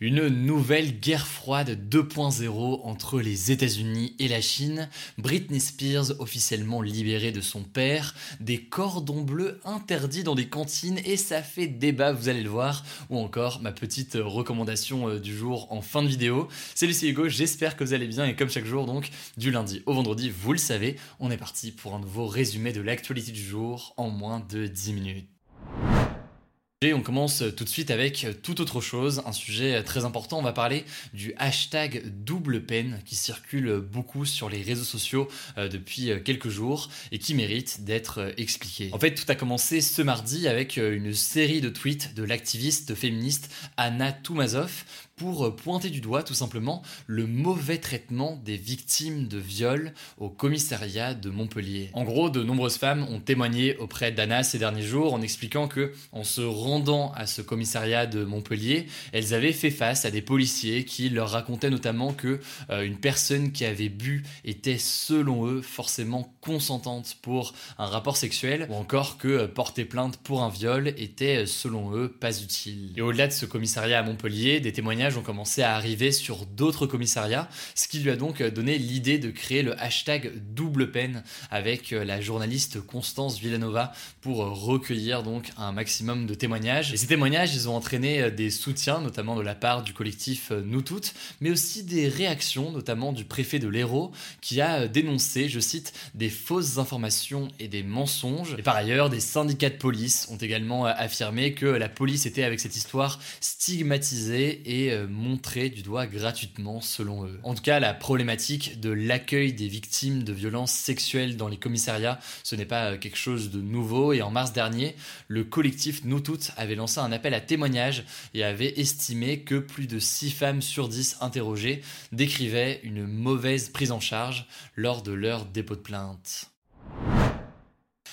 Une nouvelle guerre froide 2.0 entre les États-Unis et la Chine, Britney Spears officiellement libérée de son père, des cordons bleus interdits dans des cantines et ça fait débat, vous allez le voir, ou encore ma petite recommandation euh, du jour en fin de vidéo. Salut c'est Hugo, j'espère que vous allez bien et comme chaque jour donc du lundi au vendredi, vous le savez, on est parti pour un nouveau résumé de l'actualité du jour en moins de 10 minutes. On commence tout de suite avec tout autre chose, un sujet très important. On va parler du hashtag double peine qui circule beaucoup sur les réseaux sociaux euh, depuis quelques jours et qui mérite d'être expliqué. En fait, tout a commencé ce mardi avec une série de tweets de l'activiste féministe Anna Toumazov pour pointer du doigt tout simplement le mauvais traitement des victimes de viol au commissariat de Montpellier. En gros, de nombreuses femmes ont témoigné auprès d'Anna ces derniers jours en expliquant que en se rendant à ce commissariat de Montpellier, elles avaient fait face à des policiers qui leur racontaient notamment que euh, une personne qui avait bu était selon eux forcément consentante pour un rapport sexuel ou encore que euh, porter plainte pour un viol était selon eux pas utile. Et au-delà de ce commissariat à Montpellier, des témoignages ont commencé à arriver sur d'autres commissariats, ce qui lui a donc donné l'idée de créer le hashtag double peine avec euh, la journaliste Constance Villanova pour recueillir donc un maximum de témoignages. Et ces témoignages, ils ont entraîné euh, des soutiens, notamment de la part du collectif euh, Nous Toutes, mais aussi des réactions, notamment du préfet de l'Hérault, qui a dénoncé, je cite, des fausses informations et des mensonges. Et par ailleurs, des syndicats de police ont également affirmé que la police était avec cette histoire stigmatisée et montrer du doigt gratuitement selon eux. En tout cas, la problématique de l'accueil des victimes de violences sexuelles dans les commissariats, ce n'est pas quelque chose de nouveau et en mars dernier, le collectif Nous Toutes avait lancé un appel à témoignages et avait estimé que plus de 6 femmes sur 10 interrogées décrivaient une mauvaise prise en charge lors de leur dépôt de plainte.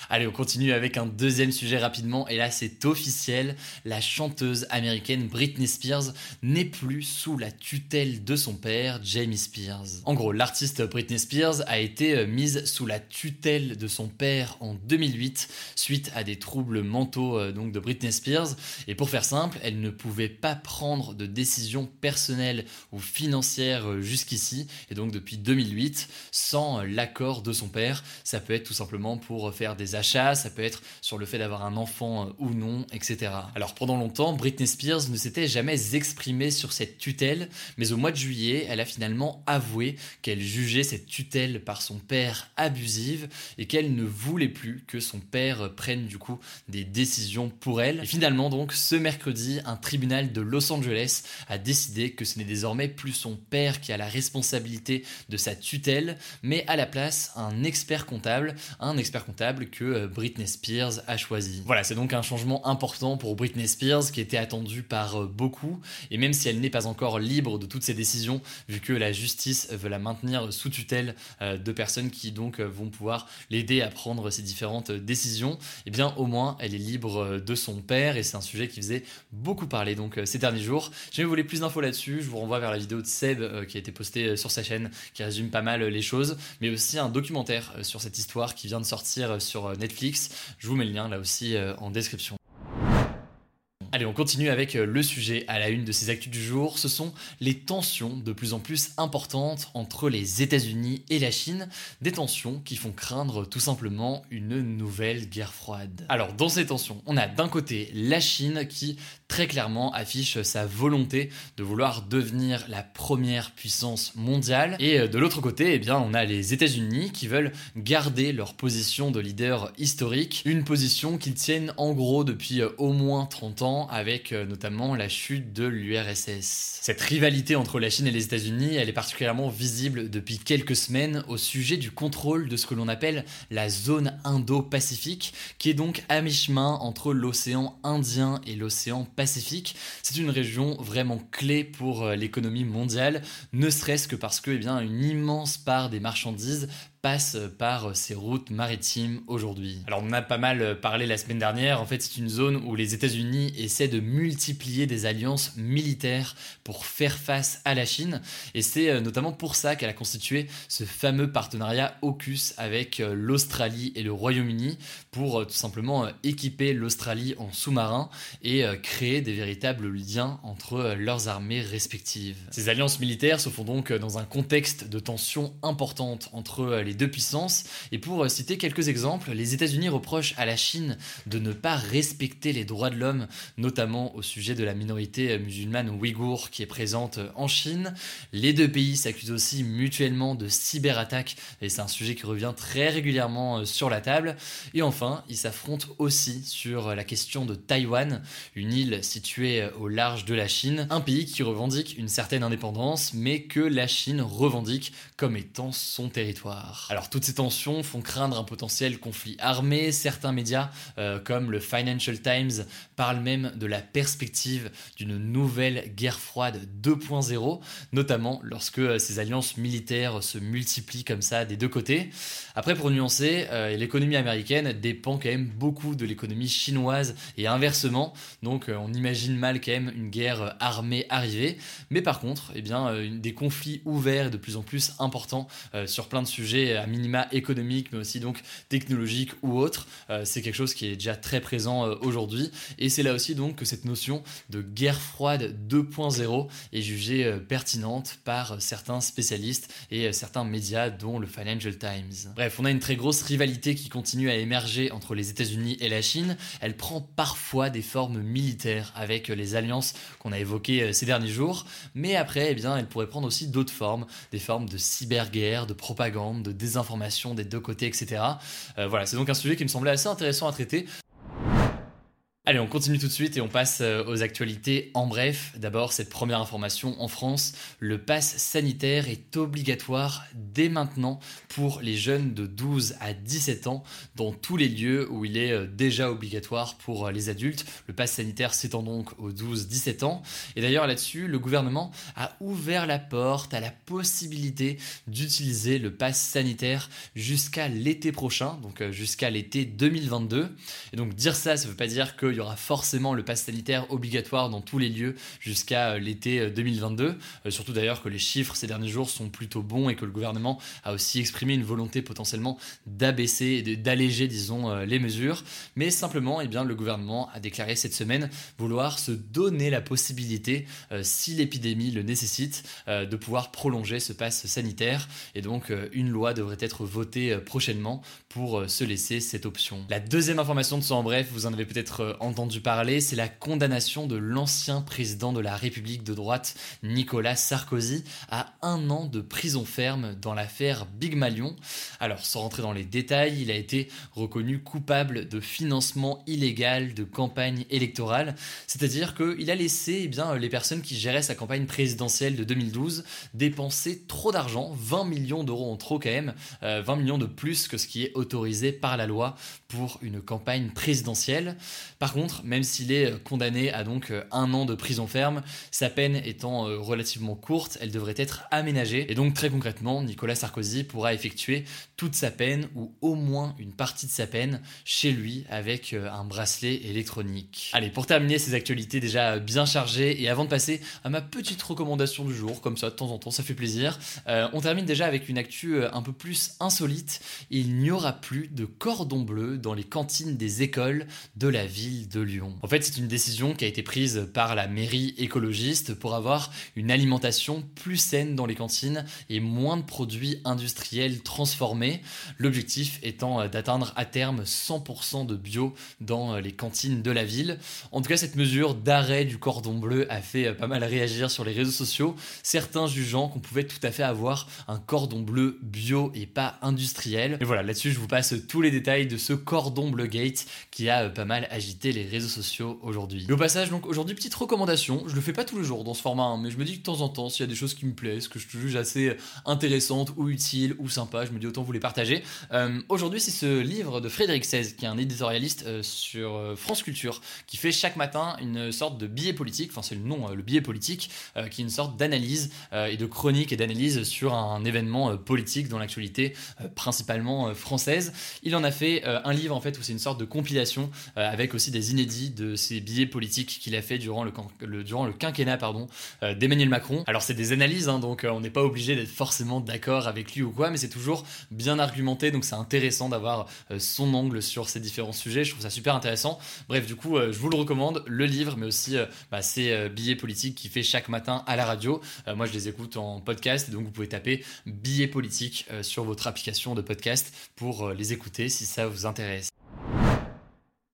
Allez, on continue avec un deuxième sujet rapidement, et là c'est officiel, la chanteuse américaine Britney Spears n'est plus sous la tutelle de son père, Jamie Spears. En gros, l'artiste Britney Spears a été euh, mise sous la tutelle de son père en 2008 suite à des troubles mentaux euh, donc de Britney Spears, et pour faire simple, elle ne pouvait pas prendre de décisions personnelles ou financières euh, jusqu'ici, et donc depuis 2008, sans l'accord de son père, ça peut être tout simplement pour faire des achats, ça peut être sur le fait d'avoir un enfant euh, ou non, etc. Alors pendant longtemps, Britney Spears ne s'était jamais exprimée sur cette tutelle, mais au mois de juillet, elle a finalement avoué qu'elle jugeait cette tutelle par son père abusive et qu'elle ne voulait plus que son père prenne du coup des décisions pour elle. Finalement donc, ce mercredi, un tribunal de Los Angeles a décidé que ce n'est désormais plus son père qui a la responsabilité de sa tutelle, mais à la place un expert comptable, un expert comptable que euh, Britney Spears a choisi. Voilà, c'est donc un changement important pour Britney Spears qui était attendu par euh, beaucoup, et même si elle n'est pas encore libre de toutes ses décisions, vu que la justice veut la maintenir sous tutelle euh, de personnes qui donc vont pouvoir l'aider à prendre ses différentes décisions, et eh bien au moins elle est libre de son père, et c'est un sujet qui faisait beaucoup parler ces derniers jours. Si vous voulez plus d'infos là-dessus, je vous renvoie vers la vidéo de Seb qui a été postée sur sa chaîne, qui résume pas mal les choses, mais aussi un documentaire sur cette histoire qui vient de sortir sur Netflix. Je vous mets le lien là aussi euh, en description. Allez, on continue avec euh, le sujet à la une de ces actus du jour. Ce sont les tensions de plus en plus importantes entre les États-Unis et la Chine. Des tensions qui font craindre tout simplement une nouvelle guerre froide. Alors, dans ces tensions, on a d'un côté la Chine qui très clairement affiche sa volonté de vouloir devenir la première puissance mondiale. Et euh, de l'autre côté, eh bien, on a les États-Unis qui veulent garder leur position de leader historique, une position qu'ils tiennent en gros depuis euh, au moins 30 ans avec euh, notamment la chute de l'URSS. Cette rivalité entre la Chine et les États-Unis, elle est particulièrement visible depuis quelques semaines au sujet du contrôle de ce que l'on appelle la zone Indo-Pacifique, qui est donc à mi-chemin entre l'océan Indien et l'océan Pacifique. C'est une région vraiment clé pour euh, l'économie mondiale, ne serait-ce que parce que eh bien, une immense part des marchandises passe par ces routes maritimes aujourd'hui. Alors on a pas mal parlé la semaine dernière, en fait c'est une zone où les États-Unis essaient de multiplier des alliances militaires pour faire face à la Chine, et c'est euh, notamment pour ça qu'elle a constitué ce fameux partenariat AUKUS avec euh, l'Australie et le Royaume-Uni pour euh, tout simplement équiper l'Australie en sous-marin et créer des véritables liens entre leurs armées respectives. Ces alliances militaires se font donc dans un contexte de tensions importantes entre les deux puissances. Et pour euh, citer quelques exemples, les États-Unis reprochent à la Chine de ne pas respecter les droits de l'homme, notamment au sujet de la minorité euh, musulmane ouïghour qui est présente euh, en Chine. Les deux pays s'accusent aussi mutuellement de cyberattaques, et c'est un sujet qui revient très régulièrement sur la table. Et enfin, ils s'affrontent aussi sur la question de Taïwan, une île située au large de la Chine, un pays qui revendique une certaine indépendance, mais que la Chine revendique comme étant son territoire. Alors toutes ces tensions font craindre un potentiel conflit armé. Certains médias, euh, comme le Financial Times, parlent même de la perspective d'une nouvelle guerre froide 2.0, notamment lorsque euh, ces alliances militaires se multiplient comme ça des deux côtés. Après, pour nuancer, euh, l'économie américaine dépend quand même beaucoup de l'économie chinoise et inversement. Donc on imagine mal quand même une guerre armée arriver. Mais par contre, eh bien, des conflits ouverts de plus en plus importants sur plein de sujets à minima économique, mais aussi donc technologique ou autre. Euh, c'est quelque chose qui est déjà très présent euh, aujourd'hui. Et c'est là aussi donc que cette notion de guerre froide 2.0 est jugée euh, pertinente par certains spécialistes et certains médias, dont le Financial Times. Bref, on a une très grosse rivalité qui continue à émerger entre les États-Unis et la Chine. Elle prend parfois des formes militaires avec les alliances qu'on a évoquées ces derniers jours, mais après, eh bien, elle pourrait prendre aussi d'autres formes, des formes de cyberguerre, de propagande, de désinformation des deux côtés, etc. Euh, voilà, c'est donc un sujet qui me semblait assez intéressant à traiter. Allez, on continue tout de suite et on passe euh, aux actualités. En bref, d'abord, cette première information en France, le pass sanitaire est obligatoire dès maintenant pour les jeunes de 12 à 17 ans dans tous les lieux où il est euh, déjà obligatoire pour euh, les adultes. Le pass sanitaire s'étend donc aux 12-17 ans. Et d'ailleurs, là-dessus, le gouvernement a ouvert la porte à la possibilité d'utiliser le pass sanitaire jusqu'à l'été prochain, donc jusqu'à l'été 2022. Et donc, dire ça, ça ne veut pas dire que il y aura forcément le pass sanitaire obligatoire dans tous les lieux jusqu'à euh, l'été 2022. Euh, euh, surtout d'ailleurs que les chiffres ces derniers jours sont plutôt bons et que le gouvernement a aussi exprimé une volonté potentiellement d'abaisser et d'alléger, disons, les mesures. Mais simplement, eh bien, le gouvernement a déclaré cette semaine vouloir se donner la possibilité, si l'épidémie le nécessite, de pouvoir prolonger ce pass sanitaire. Et donc, une loi devrait être votée prochainement pour se laisser cette option. La deuxième information de ce en bref, vous en avez peut-être parler, c'est la condamnation de l'ancien président de la République de droite, Nicolas Sarkozy, à un an de prison ferme dans l'affaire Big Malion. Alors, sans rentrer dans les détails, il a été reconnu coupable de financement illégal de campagne électorale, c'est-à-dire qu'il a laissé eh bien, les personnes qui géraient sa campagne présidentielle de 2012 dépenser trop d'argent, 20 millions d'euros en trop quand même, 20 euh, millions de plus que ce qui est autorisé par la loi pour une campagne présidentielle. Par contre, même s'il est euh, condamné à donc euh, un an de prison ferme, sa peine étant euh, relativement courte, elle devrait être aménagée. Et donc très concrètement, Nicolas Sarkozy pourra effectuer toute sa peine ou au moins une partie de sa peine chez lui avec un bracelet électronique. Allez, pour terminer ces actualités déjà bien chargées et avant de passer à ma petite recommandation du jour, comme ça de temps en temps, ça fait plaisir, on termine déjà avec une actu un peu plus insolite. Il n'y aura plus de cordon bleu dans les cantines des écoles de la ville de Lyon. En fait, c'est une décision qui a été prise par la mairie écologiste pour avoir une alimentation plus saine dans les cantines et moins de produits industriels transformés. L'objectif étant euh, d'atteindre à terme 100% de bio dans euh, les cantines de la ville. En tout cas, cette mesure d'arrêt du cordon bleu a fait euh, pas mal réagir sur les réseaux sociaux, certains jugeant qu'on pouvait tout à fait avoir un cordon bleu bio et pas industriel. Et voilà, là-dessus, je vous passe tous les détails de ce cordon bleu gate qui a pas mal agité les réseaux sociaux aujourd'hui. au passage, donc aujourd'hui, petite recommandation, je le fais pas tous les jours dans ce format, hein, mais je me dis que de temps en temps, s'il y a des choses qui me plaisent, que je juge assez intéressantes ou utiles ou sympas, je me dis autant vous les partager. Euh, aujourd'hui, c'est ce livre de Frédéric XVI, qui est un éditorialiste euh, sur euh, France Culture, qui fait chaque matin une sorte de billet politique, enfin c'est le nom, le billet politique, qui est une sorte d'analyse et de chronique et d'analyse sur un événement politique dans l'actualité principalement française. Il en a fait un livre en fait où c'est une sorte de compilation avec aussi inédits de ces billets politiques qu'il a fait durant le, durant le quinquennat pardon d'Emmanuel Macron. Alors c'est des analyses, hein, donc on n'est pas obligé d'être forcément d'accord avec lui ou quoi, mais c'est toujours bien argumenté, donc c'est intéressant d'avoir euh, son angle sur ces différents sujets. Je trouve ça super intéressant. Bref, du coup, euh, je vous le recommande, le livre, mais aussi euh, bah, ces billets politiques qu'il fait chaque matin à la radio. moi, je les écoute en podcast, donc vous pouvez taper billets politiques sur votre application de podcast pour les écouter si ça vous intéresse.